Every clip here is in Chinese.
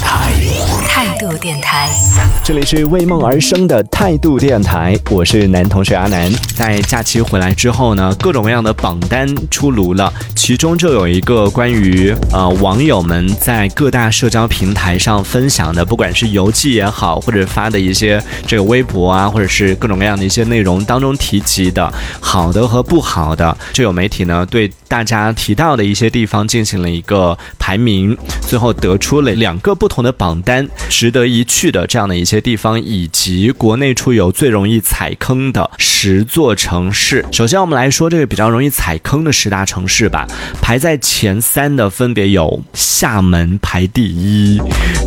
台。态度电台。这里是为梦而生的态度电台，我是男同学阿南。在假期回来之后呢，各种各样的榜单出炉了，其中就有一个关于呃网友们在各大社交平台上分享的，不管是游记也好，或者发的一些这个微博啊，或者是各种各样的一些内容当中提及的好的和不好的，就有媒体呢对大家提到的一些地方进行了一个排名，最后得出了两个不同的榜单，值得一去的这样的一些地方，以及国内出游最容易踩坑的十座城市。首先，我们来说这个比较容易踩坑的十大城市吧。排在前三的分别有厦门排第一，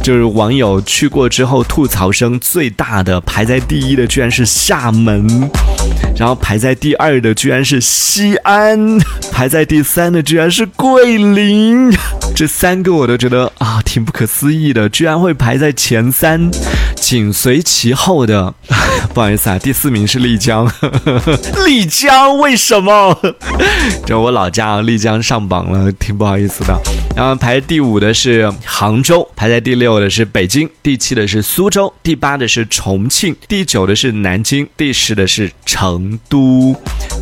就是网友去过之后吐槽声最大的，排在第一的居然是厦门，然后排在第二的居然是西安，排在第三的居然是桂林。这三个我都觉得啊挺不可思议的，居然会排在前三，紧随其后的，不好意思啊，第四名是丽江，丽江为什么？这我老家啊，丽江上榜了，挺不好意思的。然后排第五的是杭州，排在第六的是北京，第七的是苏州，第八的是重庆，第九的是南京，第十的是成都。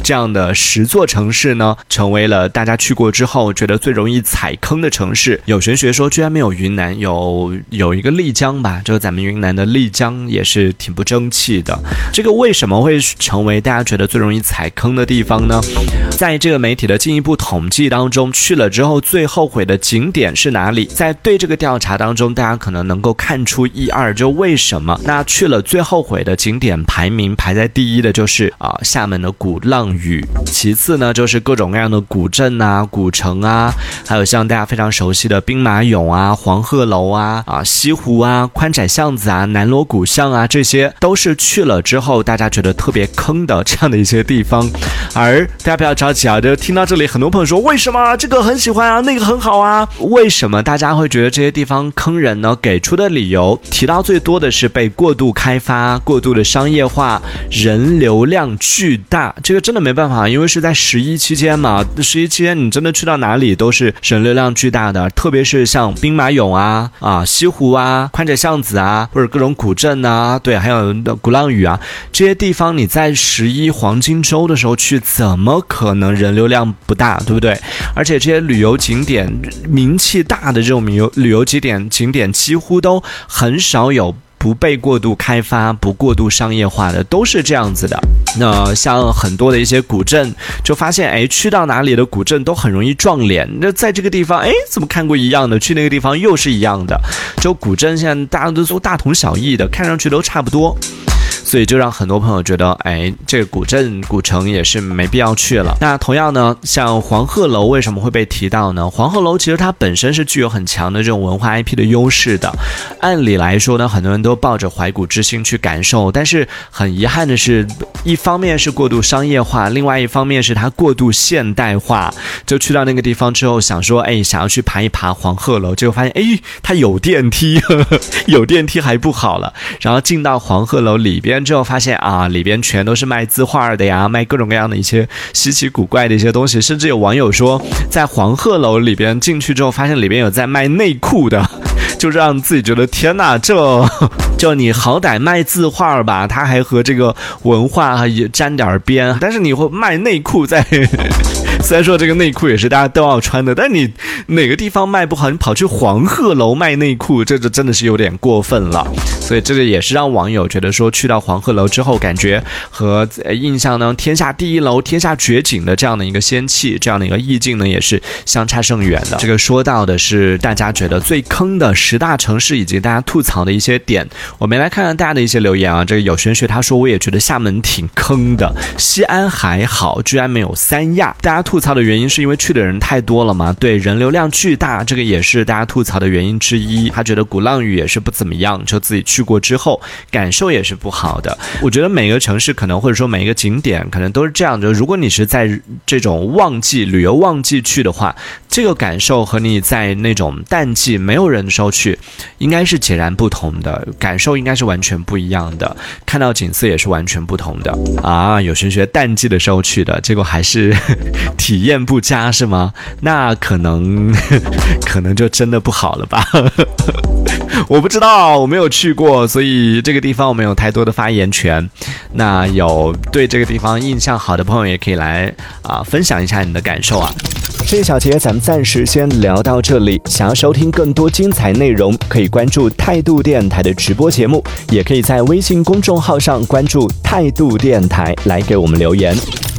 这样的十座城市呢，成为了大家去过之后觉得最容易踩坑的城市。有玄学说，居然没有云南，有有一个丽江吧？就是咱们云南的丽江也是挺不争气的。这个为什么会成为大家觉得最容易踩坑的地方呢？在这个媒体的进一步统计当中，去了之后最后悔的景点是哪里？在对这个调查当中，大家可能能够看出一二，就为什么？那去了最后悔的景点排名排在第一的就是啊厦门的鼓浪屿，其次呢就是各种各样的古镇啊、古城啊，还有像大家非常熟悉的兵马俑啊、黄鹤楼啊、啊西湖啊、宽窄巷子啊、南锣鼓巷啊，这些都是去了之后大家觉得特别坑的这样的一些地方。而大家不要着急啊，就听到这里，很多朋友说为什么这个很喜欢啊，那个很好啊？为什么大家会觉得这些地方坑人呢？给出的理由提到最多的是被过度开发、过度的商业化、人流量巨大。这个真的没办法，因为是在十一期间嘛。十一期间你真的去到哪里都是人流量巨大的，特别是像兵马俑啊、啊西湖啊、宽窄巷子啊，或者各种古镇啊，对，还有鼓浪屿啊这些地方，你在十一黄金周的时候去，怎么可可能人流量不大，对不对？而且这些旅游景点名气大的这种旅游旅游景点景点，几乎都很少有不被过度开发、不过度商业化的，都是这样子的。那像很多的一些古镇，就发现哎，去到哪里的古镇都很容易撞脸。那在这个地方，哎，怎么看过一样的，去那个地方又是一样的。就古镇现在大家都都大同小异的，看上去都差不多。所以就让很多朋友觉得，哎，这个古镇古城也是没必要去了。那同样呢，像黄鹤楼为什么会被提到呢？黄鹤楼其实它本身是具有很强的这种文化 IP 的优势的。按理来说呢，很多人都抱着怀古之心去感受，但是很遗憾的是，一方面是过度商业化，另外一方面是它过度现代化。就去到那个地方之后，想说，哎，想要去爬一爬黄鹤楼，结果发现，哎，它有电梯，呵 呵有电梯还不好了。然后进到黄鹤楼里边。之后发现啊，里边全都是卖字画的呀，卖各种各样的一些稀奇古怪的一些东西，甚至有网友说，在黄鹤楼里边进去之后，发现里边有在卖内裤的，就让自己觉得天哪，这就你好歹卖字画吧，它还和这个文化也沾点边，但是你会卖内裤在。虽然说这个内裤也是大家都要穿的，但你哪个地方卖不好，你跑去黄鹤楼卖内裤，这就真的是有点过分了。所以这个也是让网友觉得说，去到黄鹤楼之后，感觉和印象呢天下第一楼、天下绝景的这样的一个仙气、这样的一个意境呢，也是相差甚远的。这个说到的是大家觉得最坑的十大城市，以及大家吐槽的一些点。我们来看看大家的一些留言啊。这个有玄学他说，我也觉得厦门挺坑的，西安还好，居然没有三亚。大家。吐槽的原因是因为去的人太多了嘛？对，人流量巨大，这个也是大家吐槽的原因之一。他觉得鼓浪屿也是不怎么样，就自己去过之后感受也是不好的。我觉得每个城市可能或者说每一个景点可能都是这样的。如果你是在这种旺季旅游旺季去的话，这个感受和你在那种淡季没有人的时候去，应该是截然不同的，感受应该是完全不一样的，看到景色也是完全不同的啊。有同学淡季的时候去的，结果还是体验不佳，是吗？那可能 可能就真的不好了吧。我不知道，我没有去过，所以这个地方我没有太多的发言权。那有对这个地方印象好的朋友，也可以来啊分享一下你的感受啊。这一小节咱们暂时先聊到这里。想要收听更多精彩内容，可以关注态度电台的直播节目，也可以在微信公众号上关注态度电台来给我们留言。